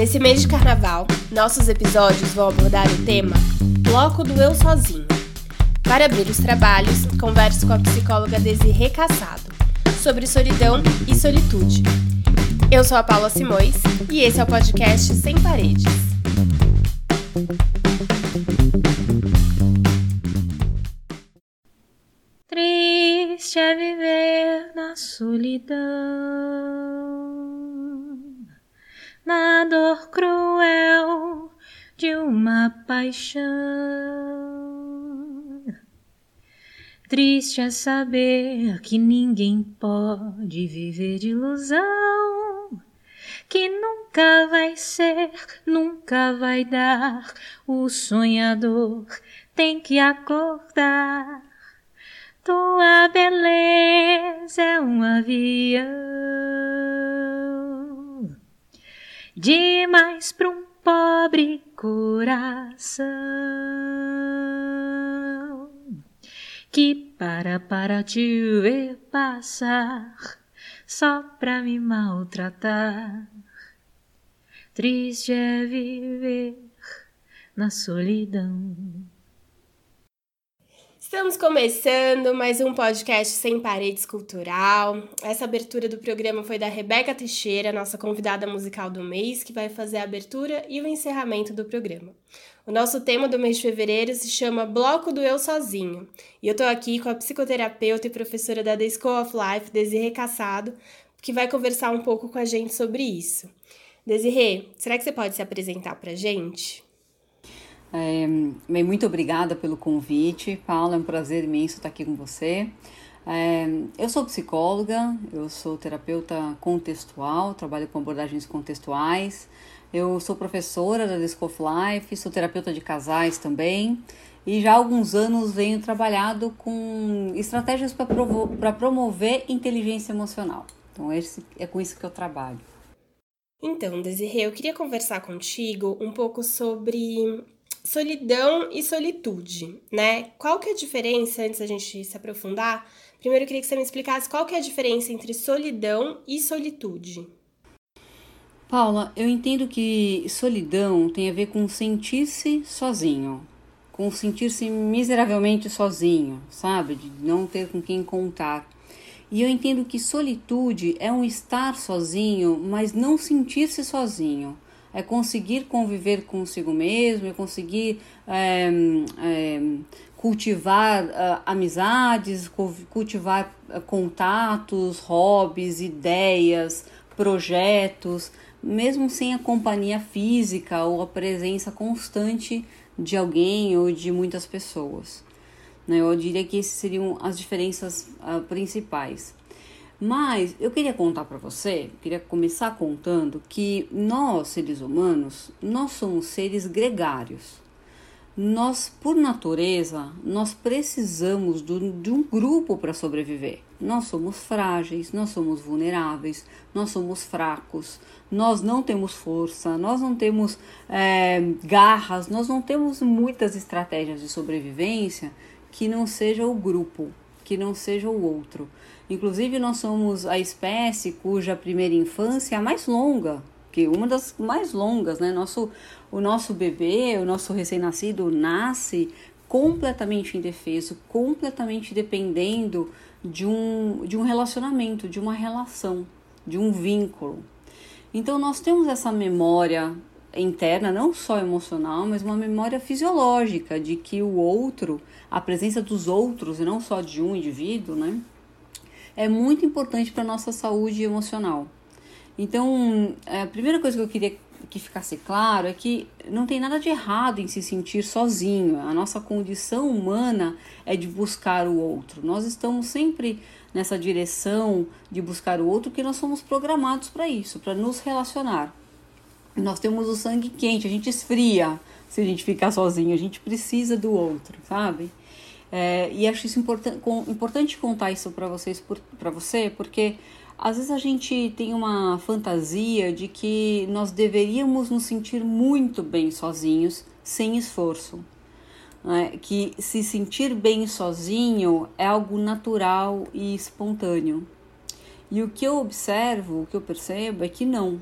Nesse mês de carnaval, nossos episódios vão abordar o tema Bloco do Eu Sozinho. Para abrir os trabalhos, converso com a psicóloga Desirê Cassado sobre solidão e solitude. Eu sou a Paula Simões e esse é o podcast Sem Paredes. Triste é viver na solidão na dor cruel de uma paixão. Triste é saber que ninguém pode viver de ilusão, que nunca vai ser, nunca vai dar. O sonhador tem que acordar. Tua beleza é um avião demais para um pobre coração que para para te ver passar só pra me maltratar. Triste é viver na solidão. Estamos começando mais um podcast Sem Paredes Cultural. Essa abertura do programa foi da Rebeca Teixeira, nossa convidada musical do mês, que vai fazer a abertura e o encerramento do programa. O nosso tema do mês de fevereiro se chama Bloco do Eu Sozinho. E eu tô aqui com a psicoterapeuta e professora da The School of Life, Desirê Cassado, que vai conversar um pouco com a gente sobre isso. Desirê, será que você pode se apresentar pra gente? É, muito obrigada pelo convite, Paula. É um prazer imenso estar aqui com você. É, eu sou psicóloga, eu sou terapeuta contextual, trabalho com abordagens contextuais. Eu sou professora da Disco Life, sou terapeuta de casais também. E já há alguns anos venho trabalhado com estratégias para promover inteligência emocional. Então, esse, é com isso que eu trabalho. Então, Desirê, eu queria conversar contigo um pouco sobre solidão e solitude, né? Qual que é a diferença, antes da gente se aprofundar? Primeiro eu queria que você me explicasse qual que é a diferença entre solidão e solitude. Paula, eu entendo que solidão tem a ver com sentir-se sozinho, com sentir-se miseravelmente sozinho, sabe? De não ter com quem contar. E eu entendo que solitude é um estar sozinho, mas não sentir-se sozinho é conseguir conviver consigo mesmo, é conseguir é, é, cultivar uh, amizades, cultivar uh, contatos, hobbies, ideias, projetos, mesmo sem a companhia física ou a presença constante de alguém ou de muitas pessoas. Né? Eu diria que essas seriam as diferenças uh, principais. Mas eu queria contar para você, queria começar contando que nós, seres humanos, nós somos seres gregários. Nós, por natureza, nós precisamos do, de um grupo para sobreviver. Nós somos frágeis, nós somos vulneráveis, nós somos fracos, nós não temos força, nós não temos é, garras, nós não temos muitas estratégias de sobrevivência que não seja o grupo, que não seja o outro. Inclusive, nós somos a espécie cuja primeira infância é a mais longa, que uma das mais longas, né? Nosso, o nosso bebê, o nosso recém-nascido nasce completamente indefeso, completamente dependendo de um, de um relacionamento, de uma relação, de um vínculo. Então, nós temos essa memória interna, não só emocional, mas uma memória fisiológica de que o outro, a presença dos outros e não só de um indivíduo, né? é muito importante para a nossa saúde emocional. Então, a primeira coisa que eu queria que ficasse claro é que não tem nada de errado em se sentir sozinho. A nossa condição humana é de buscar o outro. Nós estamos sempre nessa direção de buscar o outro porque nós somos programados para isso, para nos relacionar. Nós temos o sangue quente, a gente esfria se a gente ficar sozinho, a gente precisa do outro, sabe? É, e acho isso important, com, importante contar isso para vocês, para você, porque às vezes a gente tem uma fantasia de que nós deveríamos nos sentir muito bem sozinhos, sem esforço. Né? Que se sentir bem sozinho é algo natural e espontâneo. E o que eu observo, o que eu percebo é que não.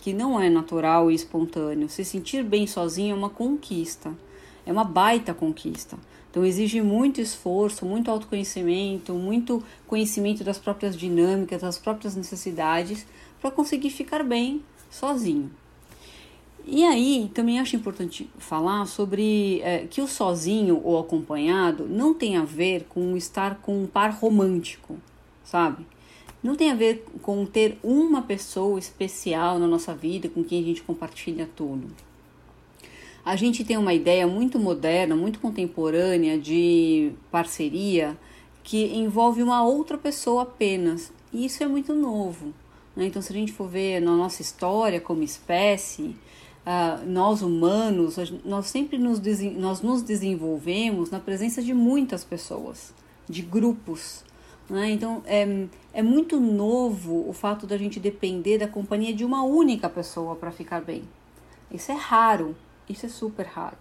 Que não é natural e espontâneo. Se sentir bem sozinho é uma conquista, é uma baita conquista. Então exige muito esforço, muito autoconhecimento, muito conhecimento das próprias dinâmicas, das próprias necessidades para conseguir ficar bem sozinho. E aí também acho importante falar sobre é, que o sozinho ou acompanhado não tem a ver com estar com um par romântico, sabe? Não tem a ver com ter uma pessoa especial na nossa vida com quem a gente compartilha tudo. A gente tem uma ideia muito moderna, muito contemporânea de parceria que envolve uma outra pessoa apenas. E isso é muito novo. Né? Então, se a gente for ver na nossa história como espécie, uh, nós humanos, nós sempre nos, nós nos desenvolvemos na presença de muitas pessoas, de grupos. Né? Então, é, é muito novo o fato da gente depender da companhia de uma única pessoa para ficar bem. Isso é raro, isso é super raro.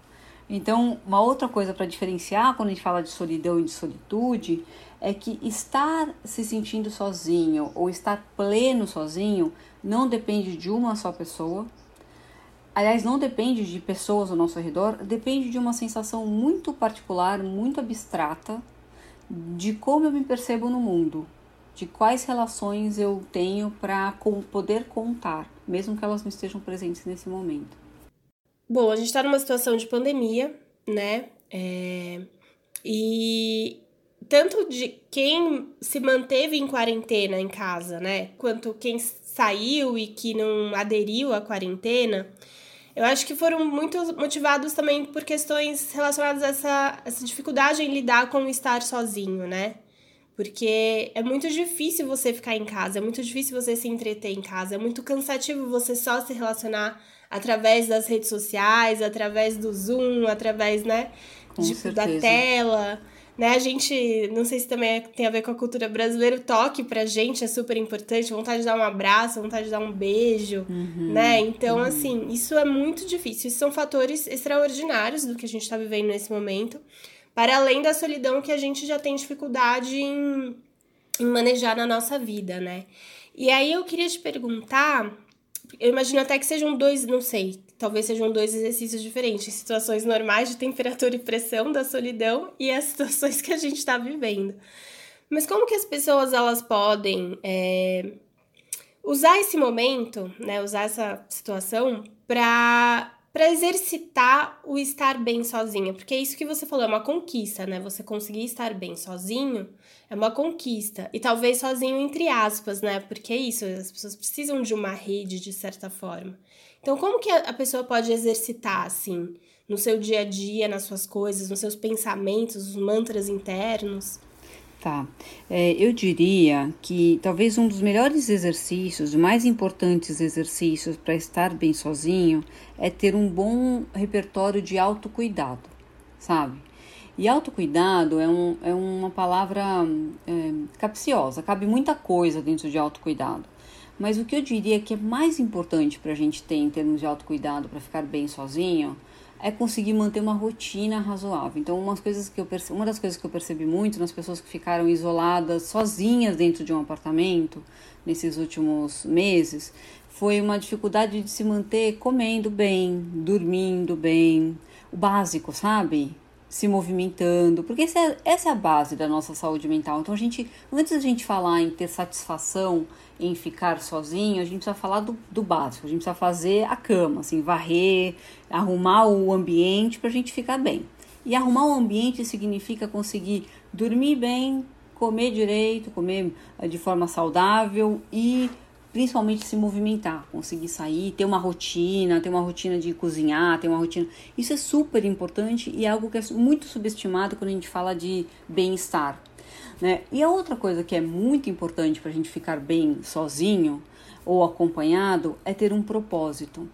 Então, uma outra coisa para diferenciar quando a gente fala de solidão e de solitude é que estar se sentindo sozinho ou estar pleno sozinho não depende de uma só pessoa. Aliás, não depende de pessoas ao nosso redor, depende de uma sensação muito particular, muito abstrata de como eu me percebo no mundo, de quais relações eu tenho para poder contar, mesmo que elas não estejam presentes nesse momento. Bom, a gente está numa situação de pandemia, né? É... E tanto de quem se manteve em quarentena em casa, né? Quanto quem saiu e que não aderiu à quarentena, eu acho que foram muito motivados também por questões relacionadas a essa, essa dificuldade em lidar com estar sozinho, né? Porque é muito difícil você ficar em casa, é muito difícil você se entreter em casa, é muito cansativo você só se relacionar através das redes sociais, através do Zoom, através, né, de, da tela. Né, a gente, não sei se também tem a ver com a cultura brasileira, o toque pra gente é super importante, vontade de dar um abraço, vontade de dar um beijo, uhum, né? Então, uhum. assim, isso é muito difícil. Isso são fatores extraordinários do que a gente tá vivendo nesse momento, para além da solidão que a gente já tem dificuldade em, em manejar na nossa vida, né? E aí eu queria te perguntar eu imagino até que sejam dois, não sei, talvez sejam dois exercícios diferentes, situações normais de temperatura e pressão da solidão e as situações que a gente está vivendo. Mas como que as pessoas elas podem é, usar esse momento, né, usar essa situação para para exercitar o estar bem sozinha, porque é isso que você falou, é uma conquista, né? Você conseguir estar bem sozinho é uma conquista. E talvez sozinho entre aspas, né? Porque é isso, as pessoas precisam de uma rede de certa forma. Então, como que a pessoa pode exercitar assim, no seu dia a dia, nas suas coisas, nos seus pensamentos, os mantras internos? Tá. É, eu diria que talvez um dos melhores exercícios, os mais importantes exercícios para estar bem sozinho é ter um bom repertório de autocuidado, sabe? E autocuidado é, um, é uma palavra é, capciosa, cabe muita coisa dentro de autocuidado. Mas o que eu diria que é mais importante para a gente ter em termos de autocuidado para ficar bem sozinho é conseguir manter uma rotina razoável. Então, umas coisas que eu perce... uma das coisas que eu percebi muito nas pessoas que ficaram isoladas, sozinhas dentro de um apartamento nesses últimos meses, foi uma dificuldade de se manter comendo bem, dormindo bem, o básico, sabe? se movimentando, porque essa é, é a base da nossa saúde mental. Então, a gente, antes da gente falar em ter satisfação em ficar sozinho, a gente precisa falar do, do básico, a gente precisa fazer a cama, assim, varrer, arrumar o ambiente para a gente ficar bem. E arrumar o ambiente significa conseguir dormir bem, comer direito, comer eh, de forma saudável e principalmente se movimentar, conseguir sair, ter uma rotina, ter uma rotina de cozinhar, ter uma rotina. Isso é super importante e é algo que é muito subestimado quando a gente fala de bem-estar. Né? E a outra coisa que é muito importante para a gente ficar bem sozinho ou acompanhado é ter um propósito,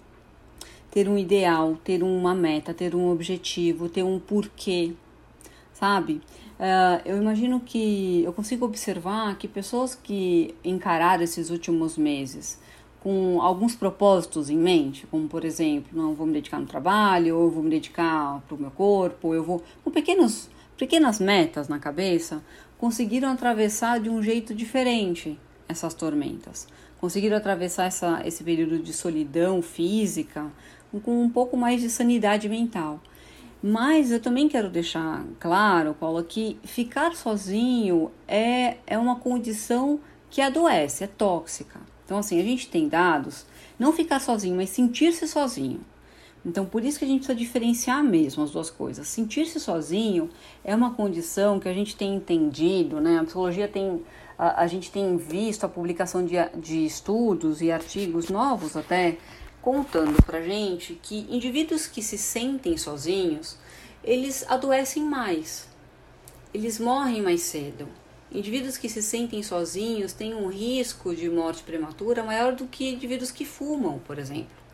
ter um ideal, ter uma meta, ter um objetivo, ter um porquê, sabe? Uh, eu imagino que eu consigo observar que pessoas que encararam esses últimos meses com alguns propósitos em mente, como por exemplo, não vou me dedicar no trabalho, ou vou me dedicar para o meu corpo, eu vou com pequenos, pequenas metas na cabeça, conseguiram atravessar de um jeito diferente essas tormentas, conseguiram atravessar essa, esse período de solidão física com um pouco mais de sanidade mental. Mas eu também quero deixar claro, Paulo, que ficar sozinho é, é uma condição que adoece, é tóxica. Então, assim, a gente tem dados, não ficar sozinho, mas sentir-se sozinho. Então, por isso que a gente precisa diferenciar mesmo as duas coisas. Sentir-se sozinho é uma condição que a gente tem entendido, né? A psicologia tem, a, a gente tem visto a publicação de, de estudos e artigos novos até contando pra gente que indivíduos que se sentem sozinhos, eles adoecem mais. Eles morrem mais cedo. Indivíduos que se sentem sozinhos têm um risco de morte prematura maior do que indivíduos que fumam, por exemplo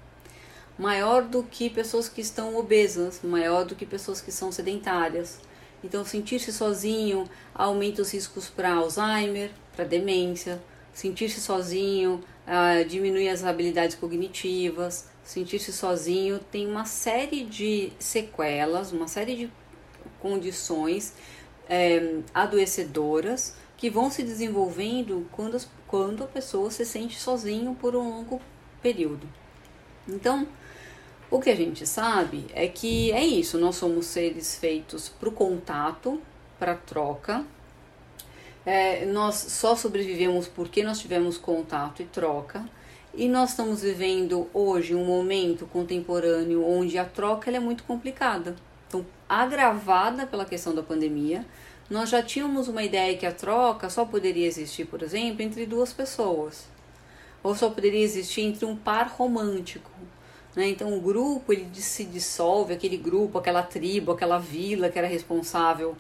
maior do que pessoas que estão obesas, maior do que pessoas que são sedentárias. Então, sentir-se sozinho aumenta os riscos para Alzheimer, para demência. Sentir-se sozinho uh, diminui as habilidades cognitivas. Sentir-se sozinho tem uma série de sequelas, uma série de condições é, adoecedoras que vão se desenvolvendo quando, quando a pessoa se sente sozinho por um longo período. Então, o que a gente sabe é que é isso, nós somos seres feitos para o contato, para troca. É, nós só sobrevivemos porque nós tivemos contato e troca. E nós estamos vivendo hoje um momento contemporâneo onde a troca é muito complicada. Então, agravada pela questão da pandemia, nós já tínhamos uma ideia que a troca só poderia existir, por exemplo, entre duas pessoas. Ou só poderia existir entre um par romântico. Né? Então o grupo ele se dissolve, aquele grupo, aquela tribo, aquela vila que era responsável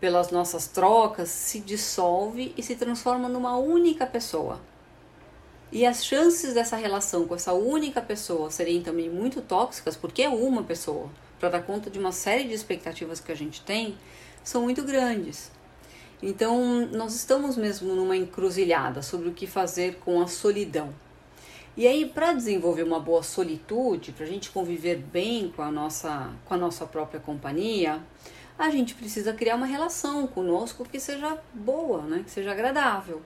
pelas nossas trocas se dissolve e se transforma numa única pessoa. E as chances dessa relação com essa única pessoa serem também muito tóxicas, porque é uma pessoa, para dar conta de uma série de expectativas que a gente tem, são muito grandes. Então, nós estamos mesmo numa encruzilhada sobre o que fazer com a solidão. E aí, para desenvolver uma boa solitude, para a gente conviver bem com a, nossa, com a nossa própria companhia, a gente precisa criar uma relação conosco que seja boa, né? que seja agradável.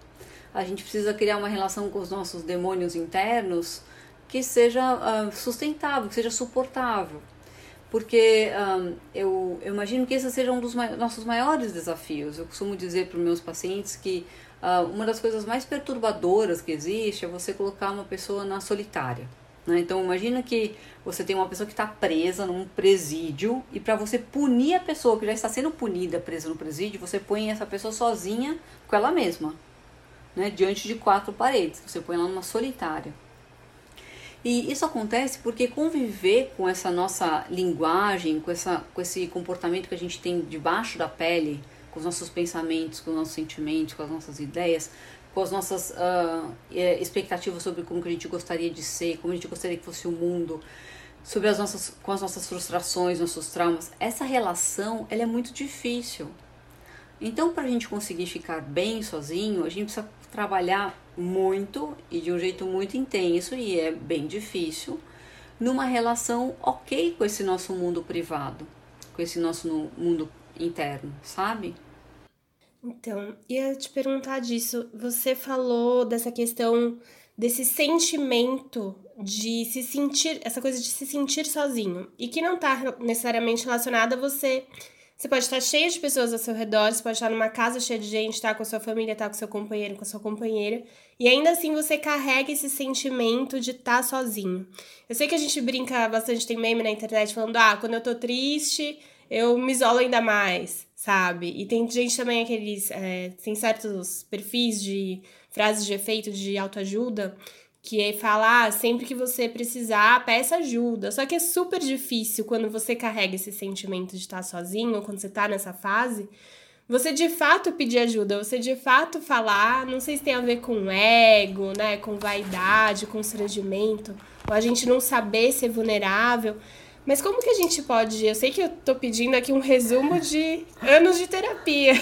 A gente precisa criar uma relação com os nossos demônios internos que seja uh, sustentável, que seja suportável. Porque um, eu, eu, imagino que esse seja um dos mai nossos maiores desafios. Eu costumo dizer para os meus pacientes que Uh, uma das coisas mais perturbadoras que existe é você colocar uma pessoa na solitária. Né? Então imagina que você tem uma pessoa que está presa num presídio e para você punir a pessoa que já está sendo punida presa no presídio, você põe essa pessoa sozinha com ela mesma, né? diante de quatro paredes. Você põe ela numa solitária. E isso acontece porque conviver com essa nossa linguagem, com, essa, com esse comportamento que a gente tem debaixo da pele, com os nossos pensamentos, com os nossos sentimentos, com as nossas ideias, com as nossas uh, expectativas sobre como que a gente gostaria de ser, como a gente gostaria que fosse o mundo, sobre as nossas, com as nossas frustrações, nossos traumas. Essa relação, ela é muito difícil. Então, para a gente conseguir ficar bem sozinho, a gente precisa trabalhar muito e de um jeito muito intenso e é bem difícil numa relação ok com esse nosso mundo privado, com esse nosso mundo interno, sabe? Então, ia te perguntar disso. Você falou dessa questão desse sentimento de se sentir, essa coisa de se sentir sozinho, e que não tá necessariamente relacionada a você. Você pode estar cheio de pessoas ao seu redor, você pode estar numa casa cheia de gente, estar tá com a sua família, estar tá com seu companheiro, com a sua companheira, e ainda assim você carrega esse sentimento de estar tá sozinho. Eu sei que a gente brinca bastante, tem meme na internet falando: ah, quando eu tô triste, eu me isolo ainda mais, sabe? E tem gente também, aqueles. É, tem certos perfis de frases de efeito de autoajuda que é falar ah, sempre que você precisar, peça ajuda. Só que é super difícil quando você carrega esse sentimento de estar sozinho, quando você tá nessa fase, você de fato pedir ajuda, você de fato falar, não sei se tem a ver com ego, né, com vaidade, constrangimento, ou a gente não saber ser vulnerável, Mas como que a gente pode. Eu sei que eu tô pedindo aqui um resumo de anos de terapia.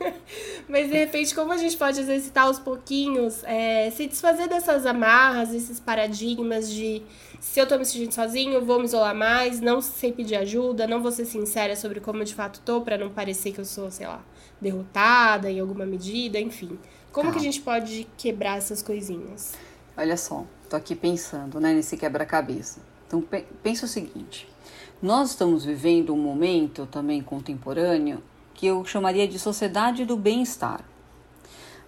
Mas de repente, como a gente pode exercitar aos pouquinhos, é, se desfazer dessas amarras, esses paradigmas de se eu tô me sentindo sozinho, vou me isolar mais, não sei pedir ajuda, não vou ser sincera sobre como eu de fato tô, para não parecer que eu sou, sei lá, derrotada em alguma medida, enfim. Como que a gente pode quebrar essas coisinhas? Olha só, tô aqui pensando, né, nesse quebra-cabeça. Então pensa o seguinte: nós estamos vivendo um momento também contemporâneo que eu chamaria de sociedade do bem-estar.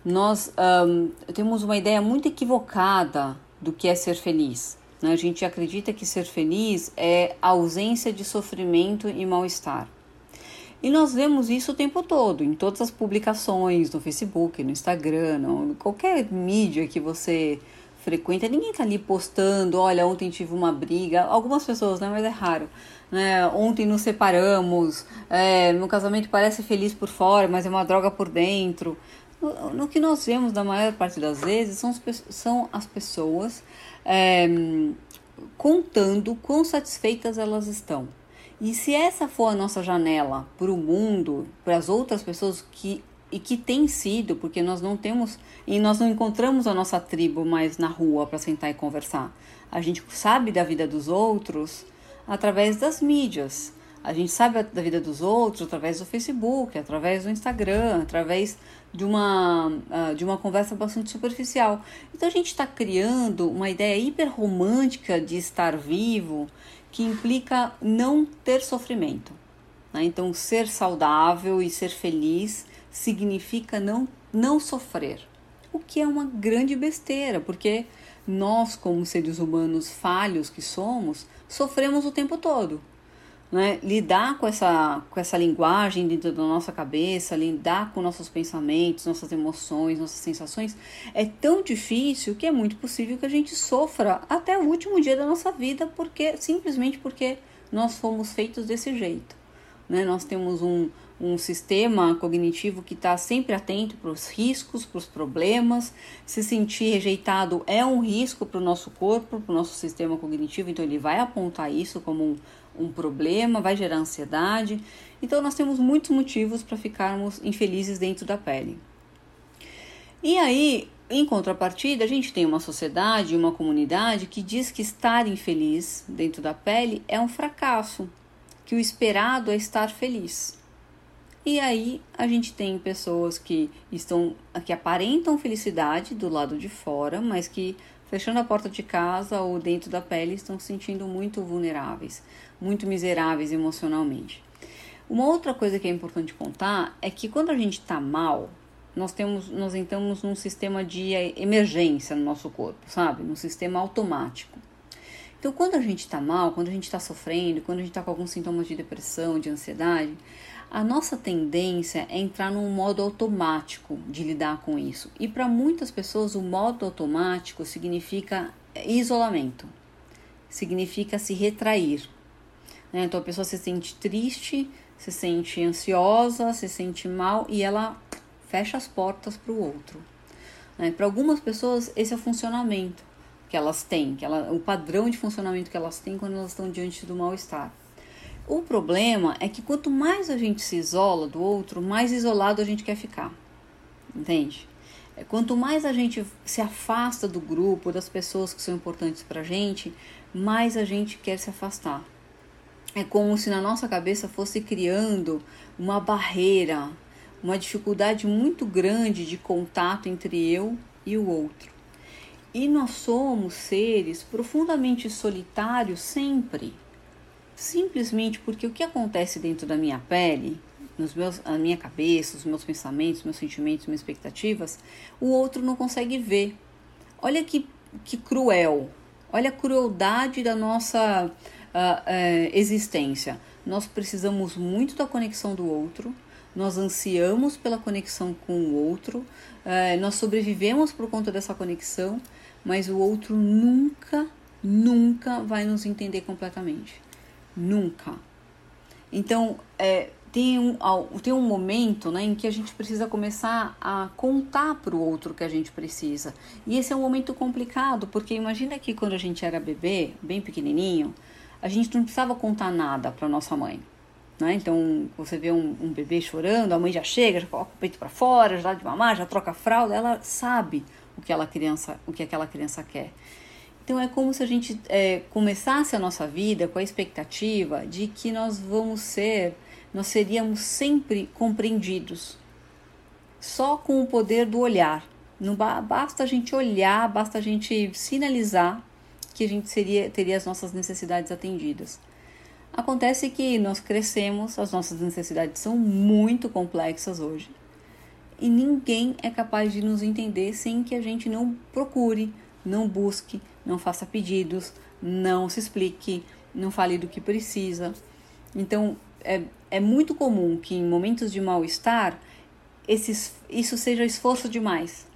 Nós um, temos uma ideia muito equivocada do que é ser feliz. Né? A gente acredita que ser feliz é a ausência de sofrimento e mal-estar. E nós vemos isso o tempo todo, em todas as publicações, no Facebook, no Instagram, no, qualquer mídia que você frequenta, ninguém tá ali postando, olha, ontem tive uma briga, algumas pessoas, né, mas é raro. Né? Ontem nos separamos, é, meu casamento parece feliz por fora, mas é uma droga por dentro. No, no que nós vemos na maior parte das vezes são, são as pessoas é, contando quão satisfeitas elas estão. E se essa for a nossa janela para o mundo, para as outras pessoas que e que tem sido, porque nós não temos e nós não encontramos a nossa tribo mais na rua para sentar e conversar. A gente sabe da vida dos outros através das mídias. A gente sabe da vida dos outros através do Facebook, através do Instagram, através de uma, ah, de uma conversa bastante superficial. Então a gente está criando uma ideia hiper romântica de estar vivo que implica não ter sofrimento. Né? Então, ser saudável e ser feliz significa não, não sofrer, o que é uma grande besteira, porque nós, como seres humanos falhos que somos, sofremos o tempo todo. Né? Lidar com essa, com essa linguagem dentro da nossa cabeça, lidar com nossos pensamentos, nossas emoções, nossas sensações, é tão difícil que é muito possível que a gente sofra até o último dia da nossa vida, porque simplesmente porque nós fomos feitos desse jeito. Né? Nós temos um, um sistema cognitivo que está sempre atento para os riscos, para os problemas. Se sentir rejeitado é um risco para o nosso corpo, para o nosso sistema cognitivo, então ele vai apontar isso como um, um problema, vai gerar ansiedade. Então nós temos muitos motivos para ficarmos infelizes dentro da pele. E aí, em contrapartida, a gente tem uma sociedade, uma comunidade que diz que estar infeliz dentro da pele é um fracasso, que o esperado é estar feliz. E aí a gente tem pessoas que estão que aparentam felicidade do lado de fora, mas que fechando a porta de casa ou dentro da pele estão se sentindo muito vulneráveis, muito miseráveis emocionalmente. Uma outra coisa que é importante contar é que quando a gente está mal, nós temos, nós entramos num sistema de emergência no nosso corpo, sabe? Num sistema automático. Então, quando a gente está mal, quando a gente está sofrendo, quando a gente está com alguns sintomas de depressão, de ansiedade, a nossa tendência é entrar num modo automático de lidar com isso. E para muitas pessoas, o modo automático significa isolamento, significa se retrair. Né? Então a pessoa se sente triste, se sente ansiosa, se sente mal e ela fecha as portas para o outro. Né? Para algumas pessoas, esse é o funcionamento que elas têm, que ela, o padrão de funcionamento que elas têm quando elas estão diante do mal-estar. O problema é que quanto mais a gente se isola do outro, mais isolado a gente quer ficar. Entende? É, quanto mais a gente se afasta do grupo, das pessoas que são importantes pra gente, mais a gente quer se afastar. É como se na nossa cabeça fosse criando uma barreira, uma dificuldade muito grande de contato entre eu e o outro. E nós somos seres profundamente solitários sempre simplesmente porque o que acontece dentro da minha pele, nos meus, a minha cabeça, os meus pensamentos, meus sentimentos, minhas expectativas, o outro não consegue ver. Olha que, que cruel, olha a crueldade da nossa uh, uh, existência. Nós precisamos muito da conexão do outro, nós ansiamos pela conexão com o outro, uh, nós sobrevivemos por conta dessa conexão, mas o outro nunca, nunca vai nos entender completamente. Nunca. Então, é, tem, um, tem um momento né, em que a gente precisa começar a contar para o outro que a gente precisa. E esse é um momento complicado, porque imagina que quando a gente era bebê, bem pequenininho, a gente não precisava contar nada para nossa mãe. Né? Então, você vê um, um, bebê chorando, a mãe já chega, já coloca o peito para fora, já dá de mamar, já troca a fralda, ela sabe o que, ela criança, o que aquela criança quer. Então, é como se a gente é, começasse a nossa vida com a expectativa de que nós vamos ser, nós seríamos sempre compreendidos, só com o poder do olhar. Não basta a gente olhar, basta a gente sinalizar que a gente seria, teria as nossas necessidades atendidas. Acontece que nós crescemos, as nossas necessidades são muito complexas hoje e ninguém é capaz de nos entender sem que a gente não procure, não busque, não faça pedidos, não se explique, não fale do que precisa. Então, é, é muito comum que em momentos de mal-estar isso seja esforço demais.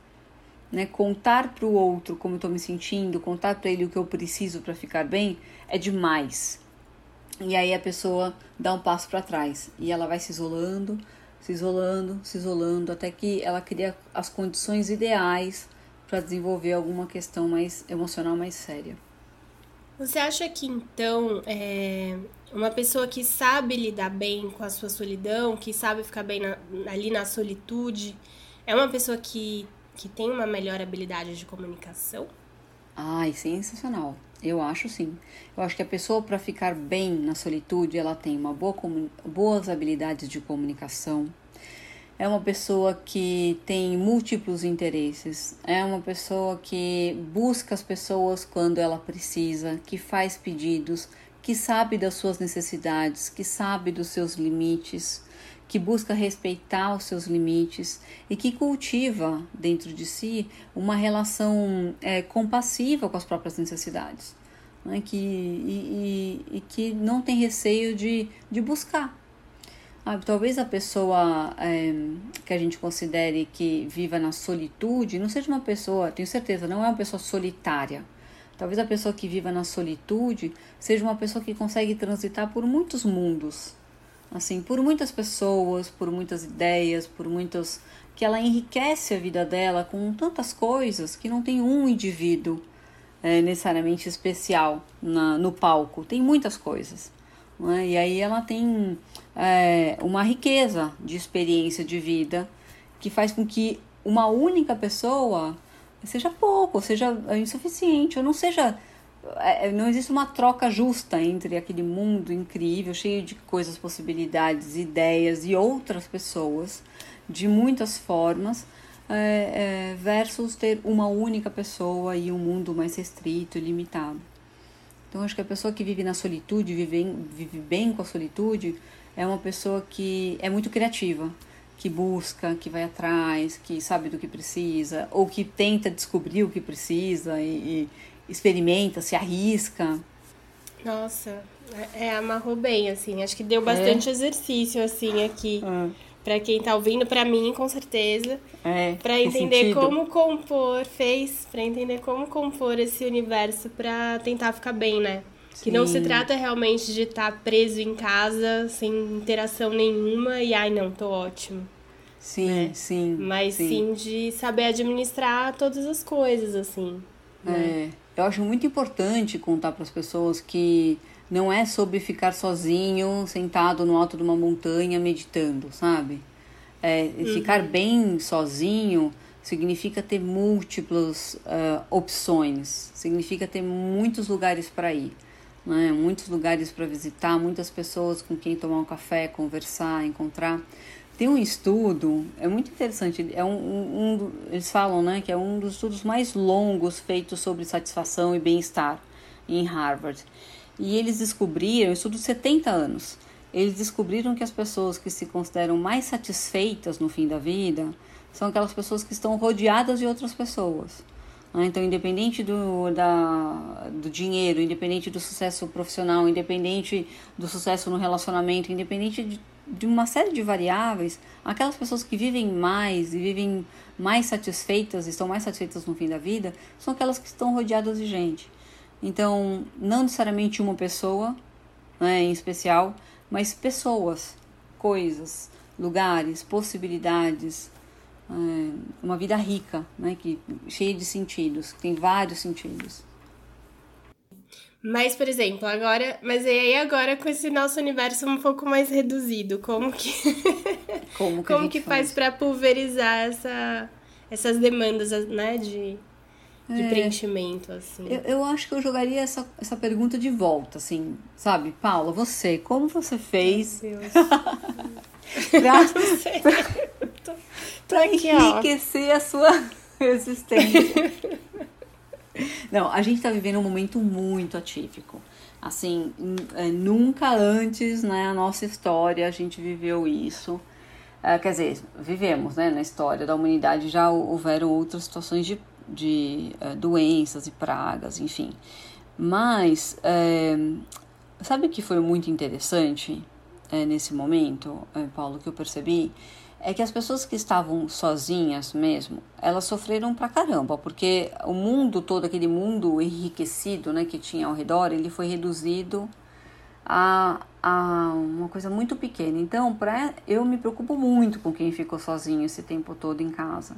Né? Contar para o outro como eu estou me sentindo, contar para ele o que eu preciso para ficar bem é demais. E aí a pessoa dá um passo para trás e ela vai se isolando, se isolando, se isolando, até que ela cria as condições ideais para desenvolver alguma questão mais emocional mais séria. Você acha que então é, uma pessoa que sabe lidar bem com a sua solidão, que sabe ficar bem na, ali na solitude, é uma pessoa que, que tem uma melhor habilidade de comunicação? Ai, sensacional. Eu acho sim. Eu acho que a pessoa, para ficar bem na solitude, ela tem uma boa, boas habilidades de comunicação. É uma pessoa que tem múltiplos interesses. É uma pessoa que busca as pessoas quando ela precisa, que faz pedidos, que sabe das suas necessidades, que sabe dos seus limites, que busca respeitar os seus limites e que cultiva dentro de si uma relação é, compassiva com as próprias necessidades. Né? Que, e, e, e, que não tem receio de, de buscar. Ah, talvez a pessoa é, que a gente considere que viva na solitude não seja uma pessoa, tenho certeza, não é uma pessoa solitária. Talvez a pessoa que viva na solitude seja uma pessoa que consegue transitar por muitos mundos, assim, por muitas pessoas, por muitas ideias, por muitas que ela enriquece a vida dela com tantas coisas que não tem um indivíduo é, necessariamente especial na, no palco, tem muitas coisas. É? E aí ela tem é, uma riqueza de experiência de vida que faz com que uma única pessoa seja pouco, seja insuficiente, ou não seja é, é, não existe uma troca justa entre aquele mundo incrível, cheio de coisas, possibilidades, ideias e outras pessoas de muitas formas, é, é, versus ter uma única pessoa e um mundo mais restrito e limitado. Então, acho que a pessoa que vive na solitude, vive, vive bem com a solitude, é uma pessoa que é muito criativa, que busca, que vai atrás, que sabe do que precisa, ou que tenta descobrir o que precisa e, experimenta, se arrisca. Nossa, é, é, amarrou bem, assim. Acho que deu bastante é. exercício, assim, aqui. É. Pra quem tá ouvindo, pra mim, com certeza. É. Pra entender como compor, fez, pra entender como compor esse universo pra tentar ficar bem, né? Sim. Que não se trata realmente de estar tá preso em casa, sem interação nenhuma, e ai, não, tô ótimo. Sim, né? sim. Mas sim. sim de saber administrar todas as coisas, assim. Né? É. Eu acho muito importante contar para as pessoas que não é sobre ficar sozinho, sentado no alto de uma montanha meditando, sabe? É, uhum. Ficar bem sozinho significa ter múltiplas uh, opções, significa ter muitos lugares para ir, né? muitos lugares para visitar, muitas pessoas com quem tomar um café, conversar, encontrar. Tem um estudo, é muito interessante, é um, um, um, eles falam né, que é um dos estudos mais longos feitos sobre satisfação e bem-estar em Harvard. E eles descobriram, estudo de 70 anos, eles descobriram que as pessoas que se consideram mais satisfeitas no fim da vida são aquelas pessoas que estão rodeadas de outras pessoas. Né? Então, independente do, da, do dinheiro, independente do sucesso profissional, independente do sucesso no relacionamento, independente de de uma série de variáveis, aquelas pessoas que vivem mais e vivem mais satisfeitas, estão mais satisfeitas no fim da vida, são aquelas que estão rodeadas de gente. Então, não necessariamente uma pessoa né, em especial, mas pessoas, coisas, lugares, possibilidades, é, uma vida rica, né, que, cheia de sentidos, que tem vários sentidos. Mas, por exemplo, agora. Mas e aí agora com esse nosso universo um pouco mais reduzido, como que. Como que, como que faz para pulverizar essa, essas demandas, né, de, de é. preenchimento, assim? Eu, eu acho que eu jogaria essa, essa pergunta de volta, assim, sabe? Paula, você, como você fez. Meu Deus. pra, pra, pra enriquecer a sua existência. Não, a gente está vivendo um momento muito atípico. Assim, é, nunca antes na né, nossa história a gente viveu isso. É, quer dizer, vivemos né, na história da humanidade, já houveram outras situações de, de é, doenças e pragas, enfim. Mas, é, sabe o que foi muito interessante é, nesse momento, Paulo, que eu percebi? é que as pessoas que estavam sozinhas mesmo, elas sofreram pra caramba, porque o mundo todo, aquele mundo enriquecido né, que tinha ao redor, ele foi reduzido a, a uma coisa muito pequena. Então, pra, eu me preocupo muito com quem ficou sozinho esse tempo todo em casa.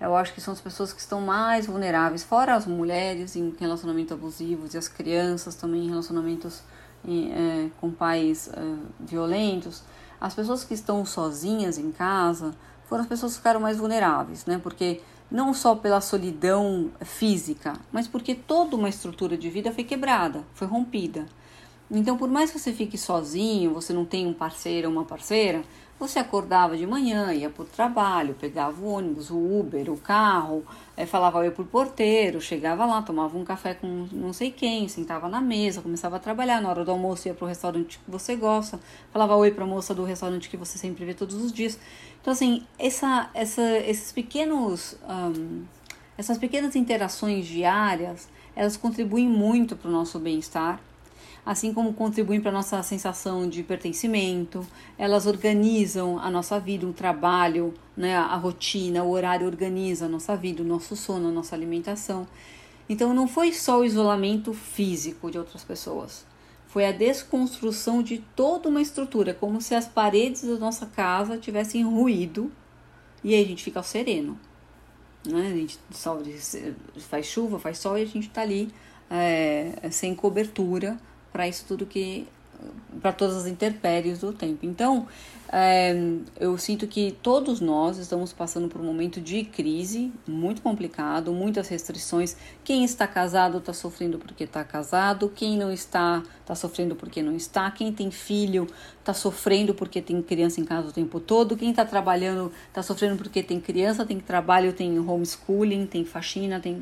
Eu acho que são as pessoas que estão mais vulneráveis, fora as mulheres em relacionamentos abusivos e as crianças também em relacionamentos é, com pais é, violentos as pessoas que estão sozinhas em casa foram as pessoas que ficaram mais vulneráveis, né? Porque não só pela solidão física, mas porque toda uma estrutura de vida foi quebrada, foi rompida. Então, por mais que você fique sozinho, você não tem um parceiro ou uma parceira, você acordava de manhã, ia para o trabalho, pegava o ônibus, o Uber, o carro, é, falava oi pro porteiro, chegava lá, tomava um café com não sei quem, sentava na mesa, começava a trabalhar. Na hora do almoço ia pro restaurante que você gosta, falava oi para a moça do restaurante que você sempre vê todos os dias. Então, assim, essa, essa, esses pequenos, essas pequenas interações diárias, elas contribuem muito para o nosso bem-estar assim como contribuem para a nossa sensação de pertencimento, elas organizam a nossa vida, o trabalho, né, a rotina, o horário organiza a nossa vida, o nosso sono, a nossa alimentação. Então não foi só o isolamento físico de outras pessoas, foi a desconstrução de toda uma estrutura, como se as paredes da nossa casa tivessem ruído e aí a gente fica sereno. Né? A gente faz chuva, faz sol e a gente está ali é, sem cobertura para isso tudo que para todas as intempéries do tempo. Então, é, eu sinto que todos nós estamos passando por um momento de crise muito complicado, muitas restrições. Quem está casado está sofrendo porque está casado, quem não está está sofrendo porque não está, quem tem filho está sofrendo porque tem criança em casa o tempo todo, quem está trabalhando está sofrendo porque tem criança, tem trabalho, tem homeschooling, tem faxina, tem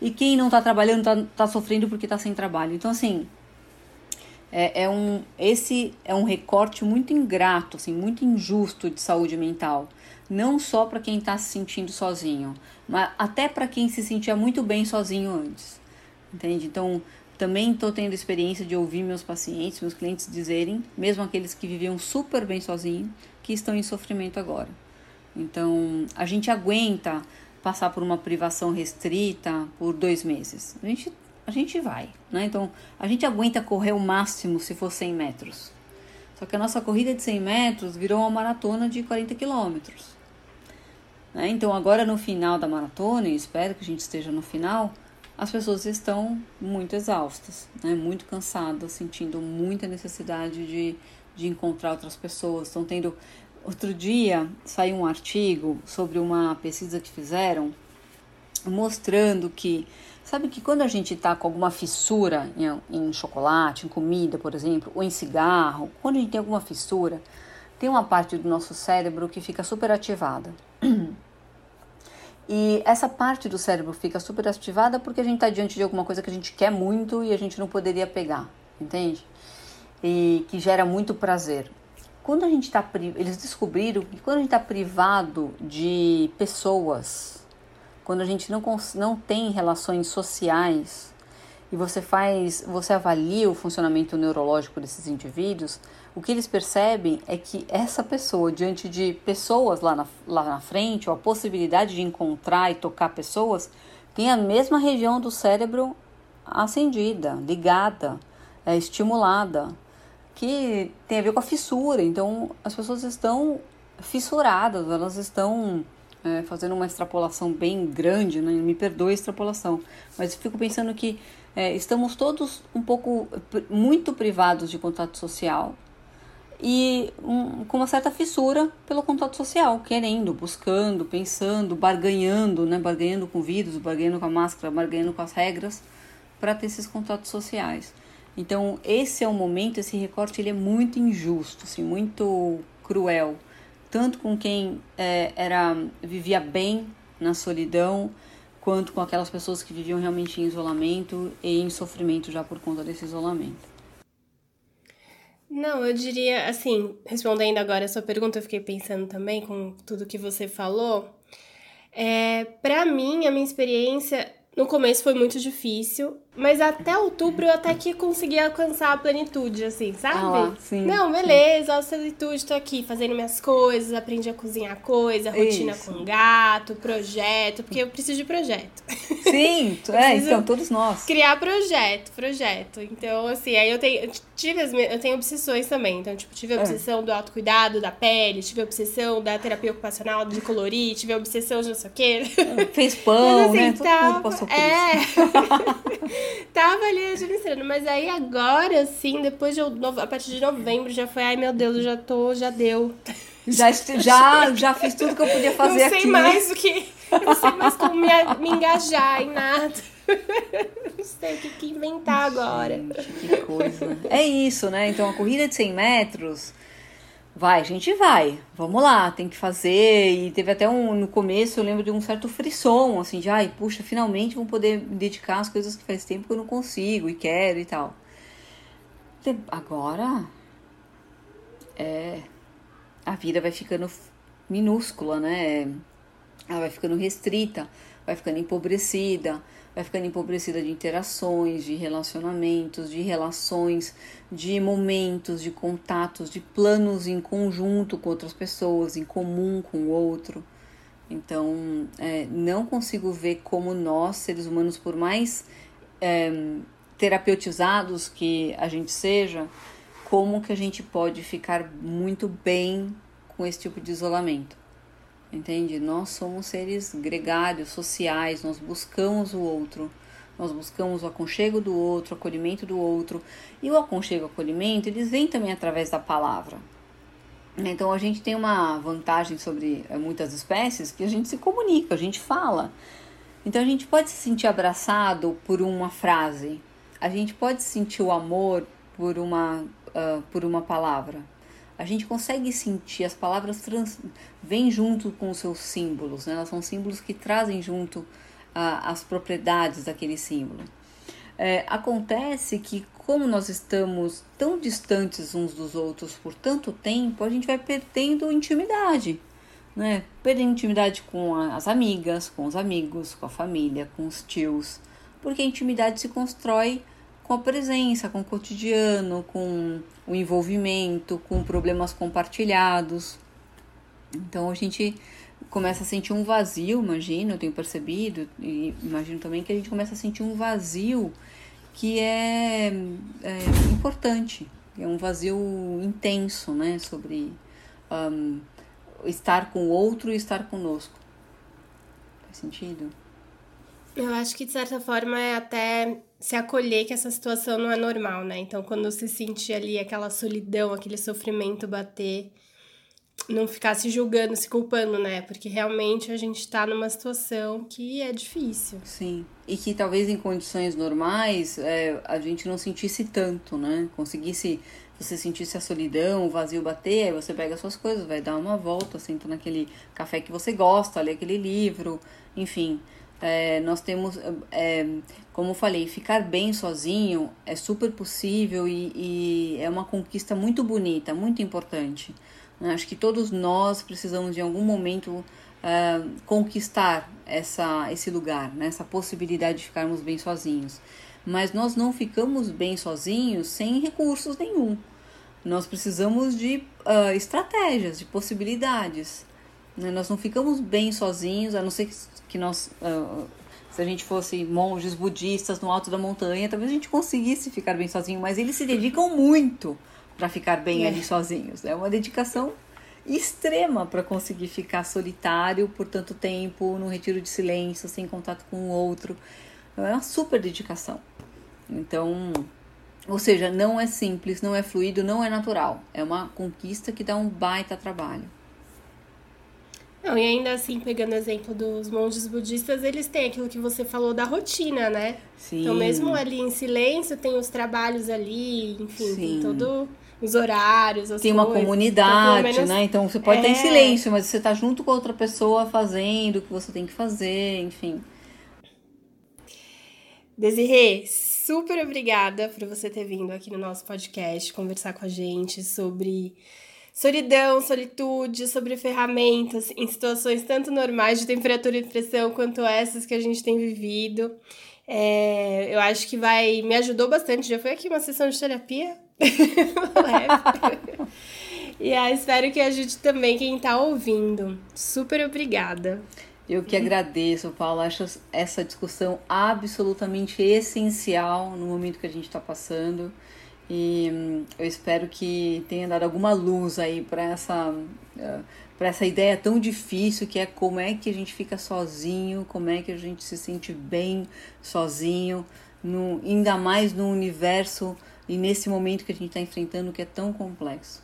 e quem não está trabalhando está tá sofrendo porque está sem trabalho. Então, assim é, é, um, esse é um recorte muito ingrato, assim, muito injusto de saúde mental. Não só para quem está se sentindo sozinho, mas até para quem se sentia muito bem sozinho antes. Entende? Então, também estou tendo experiência de ouvir meus pacientes, meus clientes dizerem, mesmo aqueles que viviam super bem sozinhos, que estão em sofrimento agora. Então, a gente aguenta passar por uma privação restrita por dois meses. A gente a gente vai, né? Então, a gente aguenta correr o máximo se for 100 metros. Só que a nossa corrida de 100 metros virou uma maratona de 40 quilômetros. Né? Então, agora no final da maratona, e espero que a gente esteja no final, as pessoas estão muito exaustas, né? muito cansadas, sentindo muita necessidade de, de encontrar outras pessoas. Estão tendo. Outro dia saiu um artigo sobre uma pesquisa que fizeram mostrando que Sabe que quando a gente está com alguma fissura em, em, chocolate, em comida, por exemplo, ou em cigarro, quando a gente tem alguma fissura, tem uma parte do nosso cérebro que fica superativada. E essa parte do cérebro fica superativada porque a gente está diante de alguma coisa que a gente quer muito e a gente não poderia pegar, entende? E que gera muito prazer. Quando a gente está eles descobriram que quando a gente está privado de pessoas quando a gente não, não tem relações sociais e você faz, você avalia o funcionamento neurológico desses indivíduos, o que eles percebem é que essa pessoa, diante de pessoas lá na, lá na frente, ou a possibilidade de encontrar e tocar pessoas, tem a mesma região do cérebro acendida, ligada, é, estimulada, que tem a ver com a fissura. Então, as pessoas estão fissuradas, elas estão é, fazendo uma extrapolação bem grande, né? me perdoe a extrapolação, mas fico pensando que É, estamos todos um pouco, muito privados de contato social e um, com uma certa fissura pelo contato social, querendo, buscando, pensando, barganhando, né? Barganhando com o vírus, barganhando com a máscara, barganhando com as regras para ter esses contatos sociais. Então, esse é o momento, esse recorte ele é muito injusto, assim, muito cruel, tanto com quem é, era vivia bem na solidão, quanto com aquelas pessoas que viviam realmente em isolamento e em sofrimento já por conta desse isolamento. Não, eu diria assim, respondendo agora a sua pergunta, eu fiquei pensando também com tudo que você falou. É, para mim, a minha experiência no começo foi muito difícil, mas até outubro eu até que consegui alcançar a plenitude, assim, sabe? Ah, sim, Não, beleza, a plenitude, tô aqui fazendo minhas coisas, aprendi a cozinhar coisa, rotina Isso. com gato, projeto, porque eu preciso de projeto. Sim, é, então todos nós. Criar projeto, projeto. Então, assim, aí eu tenho, eu tive as, eu tenho obsessões também. Então, tipo, tive a É. obsessão do autocuidado, da pele, tive a obsessão da terapia ocupacional, de colorir, tive a obsessão de não sei o quê. Fez pão, Mas, né? assim, Todo tava, mundo passou por isso. tava ali administrando, mas aí agora, assim, depois de, eu- no- a partir de novembro, já foi, ai meu Deus, eu já tô, já deu. Já, já, já fiz tudo que eu podia fazer não sei aqui. mais o que, não sei mais como me, me engajar em nada. Não sei o que, que inventar agora. Gente, que coisa. É isso, né? Então a corrida de 100 metros, vai, gente vai. Vamos lá, tem que fazer. E teve até um, no começo, eu lembro de um certo frisson, assim, de ai, puxa, finalmente vou poder me dedicar às coisas que faz tempo que eu não consigo e quero e tal. Agora, é, a vida vai ficando minúscula, né? Ela vai ficando restrita, vai ficando empobrecida, vai ficando empobrecida de interações, de relacionamentos, de relações, de momentos, de contatos, de planos em conjunto com outras pessoas, em comum com o outro. Então, é, não consigo ver como nós, seres humanos, por mais é, terapeutizados que a gente seja, como que a gente pode ficar muito bem com esse tipo de isolamento. Entende? Nós somos seres gregários, sociais, nós buscamos o outro, nós buscamos o aconchego do outro, o acolhimento do outro. E o aconchego e o acolhimento, eles vêm também através da palavra. Então a gente tem uma vantagem sobre eh, muitas espécies que a gente se comunica, a gente fala. Então a gente pode se sentir abraçado por uma frase, a gente pode sentir o amor por uma, ah, por uma palavra. A gente consegue sentir, as palavras trans, vêm junto com os seus símbolos, né? elas são símbolos que trazem junto as propriedades daquele símbolo. É, acontece que, como nós estamos tão distantes uns dos outros por tanto tempo, a gente vai perdendo intimidade, né? Perdendo intimidade com as amigas, com os amigos, com a família, com os tios, porque a intimidade se constrói com a presença, com o cotidiano, com o envolvimento, com problemas compartilhados. Então a gente começa a sentir um vazio, imagino, eu tenho percebido, e imagino também que a gente começa a sentir um vazio que é, é importante, é um vazio intenso, né, sobre um, estar com o outro e estar conosco. Faz sentido? Eu acho que, de certa forma, é até se acolher que essa situação não é normal, né? Então, quando se sentir ali aquela solidão, aquele sofrimento bater, não ficar se julgando, se culpando, né? Porque realmente a gente tá numa situação que é difícil. Sim. E que talvez em condições normais é, a gente não sentisse tanto, né? Conseguisse, você sentisse a solidão, o vazio bater, aí você pega suas coisas, vai dar uma volta, senta naquele café que você gosta, lê aquele livro, enfim. É, nós temos, é, como eu falei, ficar bem sozinho é super possível e, e é uma conquista muito bonita, muito importante. né? Acho que todos nós precisamos de algum momento ah, conquistar essa, esse lugar, né? essa possibilidade de ficarmos bem sozinhos. Mas nós não ficamos bem sozinhos sem recursos nenhum. Nós precisamos de ah, estratégias, de possibilidades. Né? Nós não ficamos bem sozinhos, a não ser que, nós, ah, se a gente fosse monges budistas no alto da montanha, talvez a gente conseguisse ficar bem sozinho, mas eles se dedicam muito para ficar bem É. ali sozinhos. É uma dedicação extrema para conseguir ficar solitário por tanto tempo, num retiro de silêncio, sem contato com o outro. Então, é uma super dedicação. Então, ou seja, não é simples, não é fluido, não é natural. É uma conquista que dá um baita trabalho. Não, e ainda assim, pegando o exemplo dos monges budistas, eles têm aquilo que você falou da rotina, né? Sim. Então, mesmo ali em silêncio, tem os trabalhos ali, enfim, Sim. tem todo os horários, as Tem uma coisas. comunidade, então, menos... né? Então você pode é... estar em silêncio, mas você está junto com outra pessoa fazendo o que você tem que fazer, enfim. Desirê, super obrigada por você ter vindo aqui no nosso podcast conversar com a gente sobre solidão, solitude, sobre ferramentas em situações tanto normais de temperatura e pressão quanto essas que a gente tem vivido. É, eu acho que vai me ajudou bastante. Já foi aqui uma sessão de terapia e aí, espero que ajude também quem está ouvindo. Super obrigada. Eu que agradeço, Paulo. Acho essa discussão absolutamente essencial no momento que a gente está passando. E hum, eu espero que tenha dado alguma luz aí para essa, uh, para essa ideia tão difícil que é como é que a gente fica sozinho, como é que a gente se sente bem sozinho, no, ainda mais no universo e nesse momento que a gente está enfrentando que é tão complexo.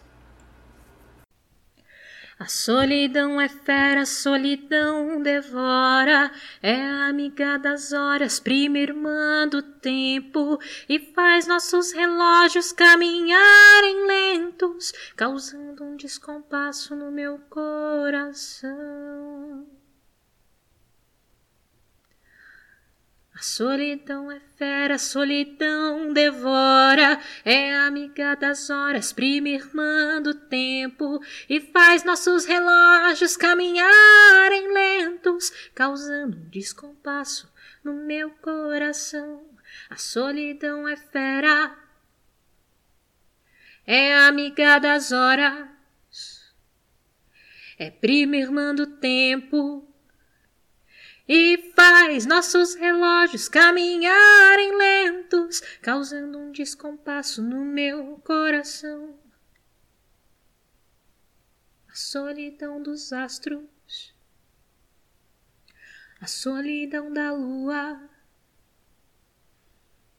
A solidão é fera, a solidão devora, é amiga das horas, prima irmã do tempo, e faz nossos relógios caminharem lentos, causando um descompasso no meu coração. A solidão é fera, a solidão devora, é amiga das horas, prima irmã do tempo, e faz nossos relógios caminharem lentos, causando um descompasso no meu coração. A solidão é fera, é amiga das horas, é prima irmã do tempo e faz nossos relógios caminharem lentos, causando um descompasso no meu coração. A solidão dos astros, a solidão da lua,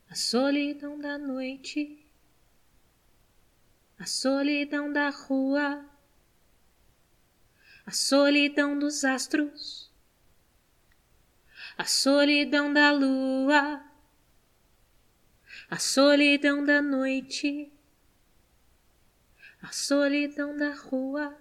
a solidão da noite, a solidão da rua, a solidão dos astros a solidão da lua, a solidão da noite, a solidão da rua.